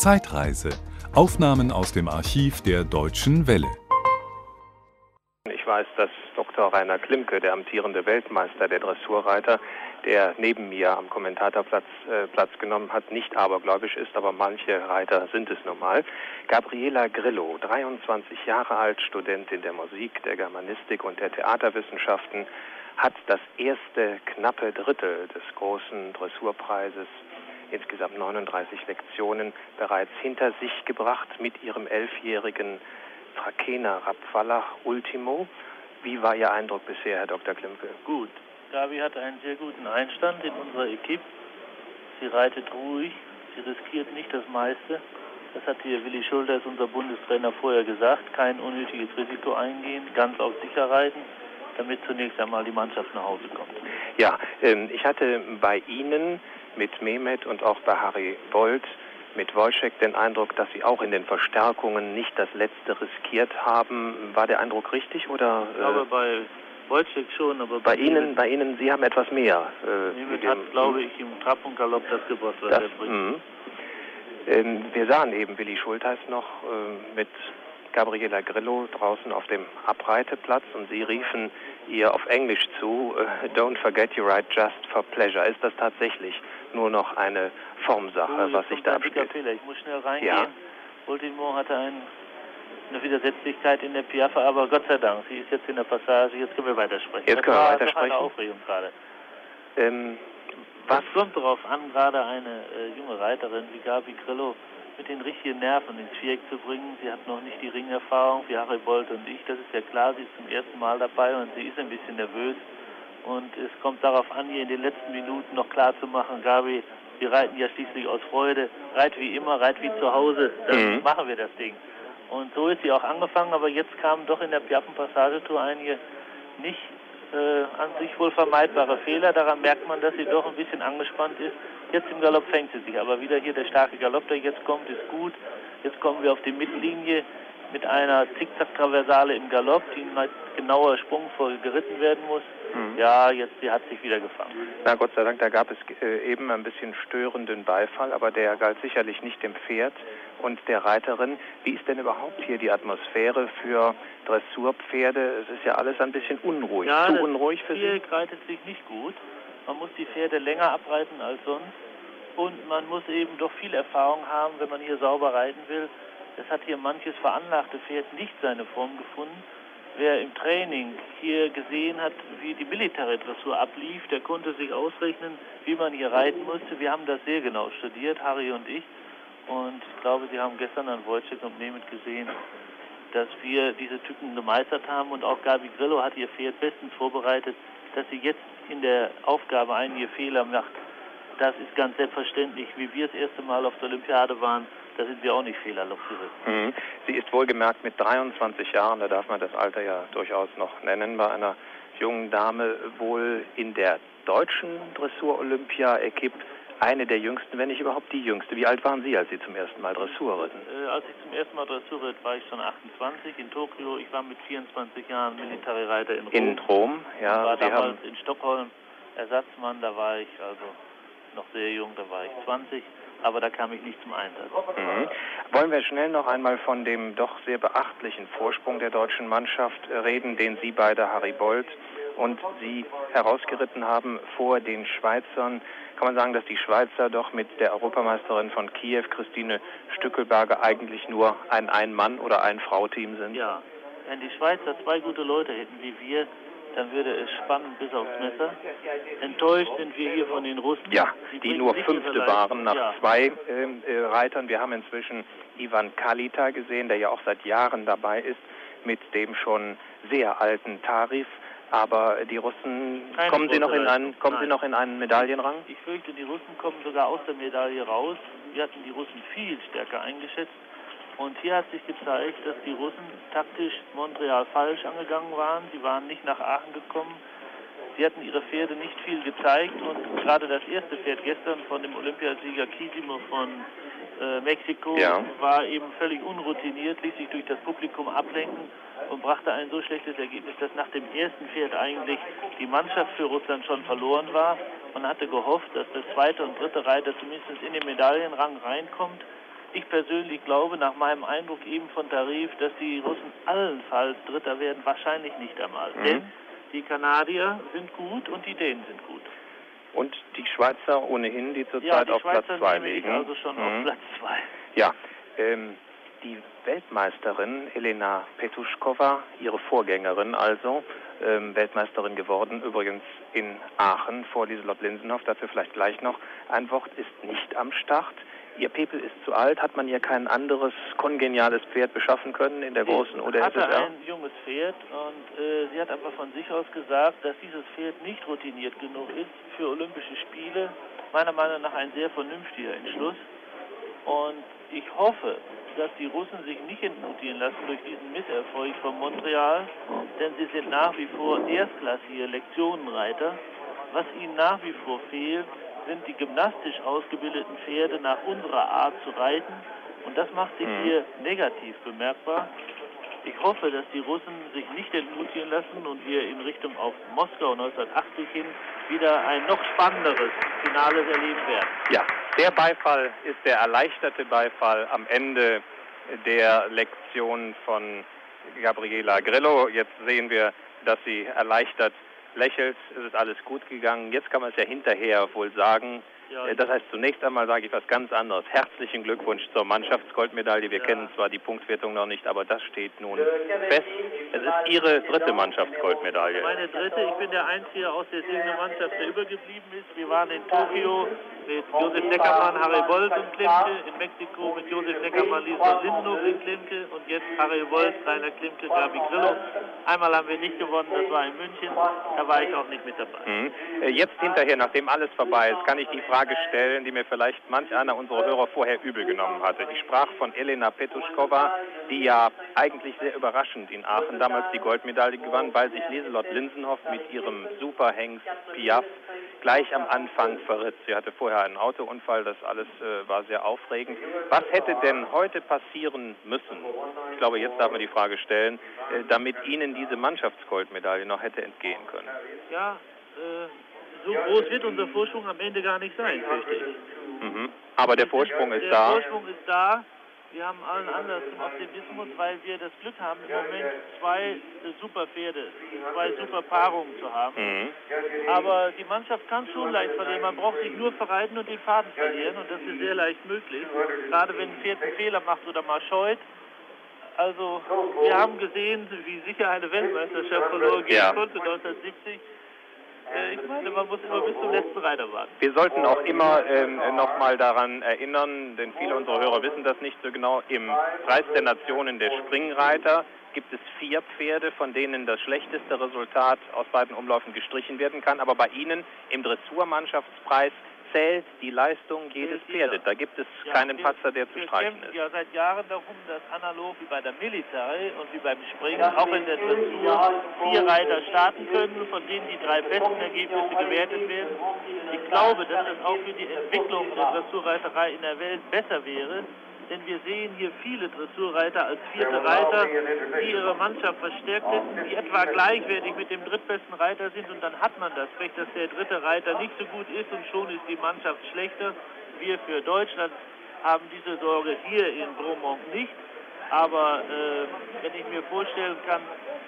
Zeitreise. Aufnahmen aus dem Archiv der Deutschen Welle. Ich weiß, dass Dr. Rainer Klimke, der amtierende Weltmeister der Dressurreiter, der neben mir am Kommentatorplatz äh, Platz genommen hat, nicht abergläubisch ist, aber manche Reiter sind es nun mal. Gabriela Grillo, 23 Jahre alt, Studentin der Musik, der Germanistik und der Theaterwissenschaften, hat das erste knappe Drittel des großen Dressurpreises insgesamt 39 Lektionen bereits hinter sich gebracht mit ihrem elfjährigen Trakehner Rapfallach Ultimo. Wie war Ihr Eindruck bisher, Herr Dr. Klimke? Gut. Gabi hat einen sehr guten Einstand in unserer Equipe. Sie reitet ruhig, sie riskiert nicht das meiste. Das hat hier Willi Schulters, unser Bundestrainer, vorher gesagt. Kein unnötiges Risiko eingehen, ganz auf sicher reiten, damit zunächst einmal die Mannschaft nach Hause kommt. Ja, ähm, ich hatte bei Ihnen mit Mehmet und auch bei Harry Bolt mit Wojciech den Eindruck, dass Sie auch in den Verstärkungen nicht das Letzte riskiert haben. War der Eindruck richtig oder? Ich glaube bei Wojciech schon, aber bei, bei Ihnen, bei Ihnen, Sie haben etwas mehr. Äh, Mehmet hat, glaube ich, im Trab und Galopp das gebracht, was das, er bringt. Mh. Ähm, wir sahen eben Willi Schulteis noch äh, mit Gabriela Grillo draußen auf dem Abreiteplatz und sie riefen ihr auf Englisch zu, äh, Don't forget you ride just for pleasure. Ist das tatsächlich nur noch eine Formsache, Oh, was sich da abspielt? Fehler. Ich muss schnell reingehen. Ja. Ultimo hatte ein, eine Widersetzlichkeit in der Piaffe, aber Gott sei Dank, sie ist jetzt in der Passage, jetzt können wir weitersprechen. Jetzt das können wir weitersprechen. Eine Aufregung gerade. Ähm, was? Es kommt darauf an, gerade eine äh, junge Reiterin wie Gabi Grillo mit den richtigen Nerven ins Viereck zu bringen. Sie hat noch nicht die Ringerfahrung wie Harry Bolt und ich. Das ist ja klar, sie ist zum ersten Mal dabei und sie ist ein bisschen nervös. Und es kommt darauf an, ihr in den letzten Minuten noch klar zu machen, Gabi, wir reiten ja schließlich aus Freude. Reit wie immer, reit wie zu Hause, dann Mhm. machen wir das Ding. Und so ist sie auch angefangen, aber jetzt kamen doch in der Piaffen-Passagetour einige nicht äh, an sich wohl vermeidbare Fehler. Daran merkt man, dass sie doch ein bisschen angespannt ist. Jetzt im Galopp fängt sie sich, aber wieder hier der starke Galopp, der jetzt kommt, ist gut. Jetzt kommen wir auf die Mittellinie mit einer Zickzack-Traversale im Galopp, die mit genauer Sprungfolge geritten werden muss. Mhm. Ja, jetzt sie hat sich wieder gefangen. Na Gott sei Dank, da gab es äh, eben ein bisschen störenden Beifall, aber der galt sicherlich nicht dem Pferd und der Reiterin. Wie ist denn überhaupt hier die Atmosphäre für Dressurpferde? Es ist ja alles ein bisschen unruhig. Ja, Zu unruhig für Sie? Reitet sich nicht gut. Man muss die Pferde länger abreiten als sonst. Und man muss eben doch viel Erfahrung haben, wenn man hier sauber reiten will. Es hat hier manches veranlagte Pferd nicht seine Form gefunden. Wer im Training hier gesehen hat, wie die militäre Dressur ablief, der konnte sich ausrechnen, wie man hier reiten musste. Wir haben das sehr genau studiert, Harry und ich. Und ich glaube, Sie haben gestern an Wojciech und Mehmet gesehen, dass wir diese Tücken gemeistert haben und auch Gabi Grillo hat ihr Pferd bestens vorbereitet, dass sie jetzt in der Aufgabe einige Fehler macht. Das ist ganz selbstverständlich, wie wir das erste Mal auf der Olympiade waren, da sind wir auch nicht fehlerlos geritten. Mhm. Sie ist wohlgemerkt mit 23 Jahren, da darf man das Alter ja durchaus noch nennen, bei einer jungen Dame wohl in der deutschen Dressur-Olympia-Equipe eine der jüngsten, wenn nicht überhaupt die jüngste. Wie alt waren Sie, als Sie zum ersten Mal Dressur ritten? Äh, als ich zum ersten Mal Dressur ritt, war ich schon 28 in Tokio. Ich war mit 24 Jahren Militärreiter in Rom. In Rom, ja. war Sie haben damals in Stockholm Ersatzmann, da war ich also noch sehr jung, da war ich 20, aber da kam ich nicht zum Einsatz. Mhm. Wollen wir schnell noch einmal von dem doch sehr beachtlichen Vorsprung der deutschen Mannschaft äh, reden, den Sie beide, Harry Bolt und Sie herausgeritten haben vor den Schweizern. Kann man sagen, dass die Schweizer doch mit der Europameisterin von Kiew, Christine Stückelberger, eigentlich nur ein Ein-Mann- oder Ein-Frau-Team sind? Ja, wenn die Schweizer zwei gute Leute hätten wie wir, dann würde es spannend bis aufs Messer. Enttäuscht sind wir hier von den Russen. Ja, die bringen nur Fünfte waren nach Ja. zwei ähm, äh, Reitern. Wir haben inzwischen Ivan Kalita gesehen, der ja auch seit Jahren dabei ist, mit dem schon sehr alten Tarif. Aber die Russen, Keine kommen sie noch in einen, kommen sie noch in einen Medaillenrang? Ich fürchte, die Russen kommen sogar aus der Medaille raus. Wir hatten die Russen viel stärker eingeschätzt. Und hier hat sich gezeigt, dass die Russen taktisch Montreal falsch angegangen waren. Sie waren nicht nach Aachen gekommen. Sie hatten ihre Pferde nicht viel gezeigt. Und gerade das erste Pferd gestern von dem Olympiasieger Kisimo von äh, Mexiko Ja. war eben völlig unroutiniert, ließ sich durch das Publikum ablenken und brachte ein so schlechtes Ergebnis, dass nach dem ersten Pferd eigentlich die Mannschaft für Russland schon verloren war. Man hatte gehofft, dass der zweite und dritte Reiter zumindest in den Medaillenrang reinkommt. Ich persönlich glaube, nach meinem Eindruck eben von Tarif, dass die Russen allenfalls Dritter werden, wahrscheinlich nicht einmal. Mhm. Denn die Kanadier sind gut und die Dänen sind gut. Und die Schweizer ohnehin, die zurzeit ja, auf Platz 2 liegen. also schon mhm. auf Platz 2. Ja, ähm, die Weltmeisterin Elena Petuschkova, ihre Vorgängerin also, ähm, Weltmeisterin geworden, übrigens in Aachen vor Lieselott Linsenhoff, dazu vielleicht gleich noch ein Wort, ist nicht am Start. Ihr Pepel ist zu alt, hat man ihr kein anderes kongeniales Pferd beschaffen können in der sie großen oder hatte ein junges Pferd und äh, sie hat aber von sich aus gesagt, dass dieses Pferd nicht routiniert genug ist für Olympische Spiele. Meiner Meinung nach ein sehr vernünftiger Entschluss. Und ich hoffe, dass die Russen sich nicht entmutigen lassen durch diesen Misserfolg von Montreal, denn sie sind nach wie vor erstklassige Lektionenreiter. Was ihnen nach wie vor fehlt, sind die gymnastisch ausgebildeten Pferde nach unserer Art zu reiten. Und das macht sich mhm. hier negativ bemerkbar. Ich hoffe, dass die Russen sich nicht entmutigen lassen und wir in Richtung auf Moskau 1980 hin wieder ein noch spannenderes Finale erleben werden. Ja, der Beifall ist der erleichterte Beifall am Ende der Lektion von Gabriela Grillo. Jetzt sehen wir, dass sie erleichtert lächelt, es ist alles gut gegangen. Jetzt kann man es ja hinterher wohl sagen. Äh, das heißt, zunächst einmal sage ich was ganz anderes. Herzlichen Glückwunsch zur Mannschaftsgoldmedaille. Wir ja. kennen zwar die Punktwertung noch nicht, aber das steht nun fest. Es ist Ihre dritte Mannschaftsgoldmedaille. Meine dritte. Ich bin der Einzige aus der siebten Mannschaft, der übergeblieben ist. Wir waren in Tokio mit Josef Neckermann, Harry Wolf und Klimke, in Mexiko mit Josef Neckermann, Lisa Lindenhof in Klimke und jetzt Harry Wolf, Rainer Klimke, Gabi Grillo. Einmal haben wir nicht gewonnen, das war in München, da war ich auch nicht mit dabei. Mhm. Äh, jetzt hinterher, nachdem alles vorbei ist, kann ich die Frage stellen, die mir vielleicht manch einer unserer Hörer vorher übel genommen hatte. Ich sprach von Elena Petuschkova, die ja eigentlich sehr überraschend in Aachen damals die Goldmedaille gewann, weil sich Lieselott Linsenhoff mit ihrem Superhengst Piaf gleich am Anfang verritt. Sie hatte vorher einen Autounfall, das alles äh, war sehr aufregend. Was hätte denn heute passieren müssen? Ich glaube, jetzt darf man die Frage stellen, äh, damit Ihnen diese Mannschaftsgoldmedaille noch hätte entgehen können. Ja, äh, so groß wird unser Vorsprung am Ende gar nicht sein, fürchte ich. Mhm. Aber der Vorsprung ist der da. Der Vorsprung ist da. Wir haben allen Anlass zum Optimismus, weil wir das Glück haben, im Moment zwei super Pferde, zwei super Paarungen zu haben. Mhm. Aber die Mannschaft kann schon leicht verlieren. Man braucht sich nur verreiten und den Faden verlieren und das ist sehr leicht möglich. Gerade wenn ein Pferd einen Fehler macht oder mal scheut. Also wir haben gesehen, wie sicher eine Weltmeisterschaft verloren gehen ja. konnte 1970. Äh, ich meine, man muss immer bis zum letzten Reiter warten. Wir sollten auch immer ähm, nochmal daran erinnern, denn viele unserer Hörer wissen das nicht so genau, im Preis der Nationen der Springreiter gibt es vier Pferde, von denen das schlechteste Resultat aus beiden Umläufen gestrichen werden kann. Aber bei Ihnen im Dressurmannschaftspreis zählt die Leistung jedes Pferdes. Da gibt es ja, keinen Patzer, der zu streichen ist. ja seit Jahren darum, dass analog wie bei der Military und wie beim Springen auch in der Dressur vier Reiter starten können, von denen die drei besten Ergebnisse gewertet werden. Ich glaube, dass das auch für die Entwicklung der Dressurreiterei in der Welt besser wäre, denn wir sehen hier viele Dressurreiter als vierte Reiter, die ihre Mannschaft verstärkt hätten, die etwa gleichwertig mit dem drittbesten Reiter sind und dann hat man das Recht, dass der dritte Reiter nicht so gut ist und schon ist die Mannschaft schlechter. Wir für Deutschland haben diese Sorge hier in Bromont nicht. Aber äh, wenn ich mir vorstellen kann,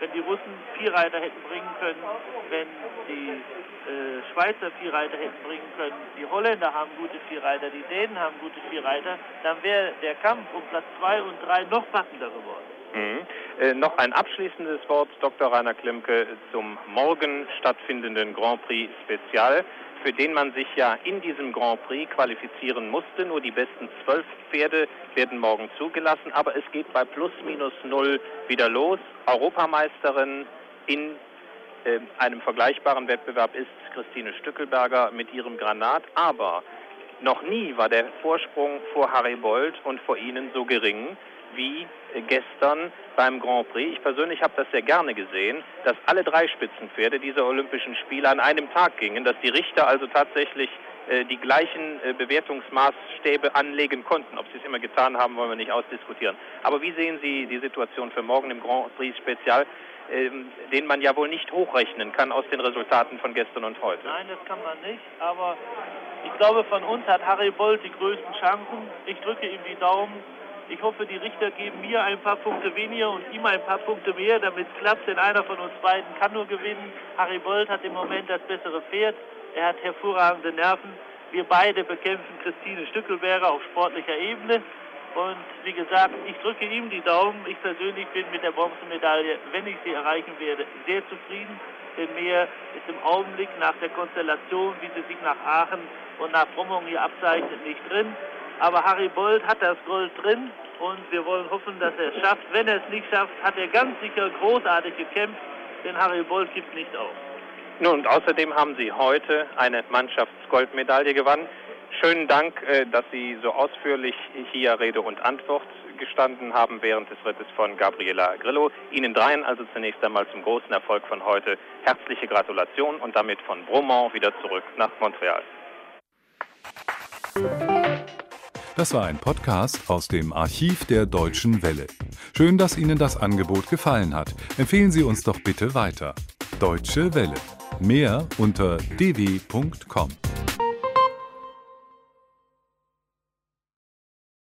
wenn die Russen vier Reiter hätten bringen können, wenn die äh, Schweizer Vierreiter hätten bringen können, die Holländer haben gute Vierreiter, die Dänen haben gute Vierreiter, dann wäre der Kampf um Platz 2 und 3 noch packender geworden. Mhm. Äh, noch ein abschließendes Wort, Dr. Rainer Klimke, zum morgen stattfindenden Grand Prix Spezial, für den man sich ja in diesem Grand Prix qualifizieren musste. Nur die besten zwölf Pferde werden morgen zugelassen, aber es geht bei plus minus null wieder los. Europameisterin in äh, einem vergleichbaren Wettbewerb ist Christine Stückelberger mit ihrem Granat, aber noch nie war der Vorsprung vor Harry Bold und vor Ihnen so gering wie gestern beim Grand Prix. Ich persönlich habe das sehr gerne gesehen, dass alle drei Spitzenpferde dieser Olympischen Spiele an einem Tag gingen, dass die Richter also tatsächlich äh, die gleichen äh, Bewertungsmaßstäbe anlegen konnten. Ob sie es immer getan haben, wollen wir nicht ausdiskutieren. Aber wie sehen Sie die Situation für morgen im Grand Prix Spezial, den man ja wohl nicht hochrechnen kann aus den Resultaten von gestern und heute? Nein, das kann man nicht, aber ich glaube, von uns hat Harry Bolt die größten Chancen. Ich drücke ihm die Daumen. Ich hoffe, die Richter geben mir ein paar Punkte weniger und ihm ein paar Punkte mehr, damit es klappt, denn einer von uns beiden kann nur gewinnen. Harry Bolt hat im Moment das bessere Pferd. Er hat hervorragende Nerven. Wir beide bekämpfen Christine Stückelberger auf sportlicher Ebene. Und wie gesagt, ich drücke ihm die Daumen. Ich persönlich bin mit der Bronzemedaille, wenn ich sie erreichen werde, sehr zufrieden. Denn mehr ist im Augenblick nach der Konstellation, wie sie sich nach Aachen und nach Brummung hier abzeichnet, nicht drin. Aber Harry Bold hat das Gold drin und wir wollen hoffen, dass er es schafft. Wenn er es nicht schafft, hat er ganz sicher großartig gekämpft, denn Harry Bold gibt nicht auf. Nun, und außerdem haben Sie heute eine Mannschaftsgoldmedaille gewonnen. Schönen Dank, äh, dass Sie so ausführlich hier Rede und Antwort gestanden haben während des Rittes von Gabriela Grillo. Ihnen dreien also zunächst einmal zum großen Erfolg von heute herzliche Gratulation und damit von Bromont wieder zurück nach Montreal. Das war ein Podcast aus dem Archiv der Deutschen Welle. Schön, dass Ihnen das Angebot gefallen hat. Empfehlen Sie uns doch bitte weiter. Deutsche Welle. Mehr unter dw.com.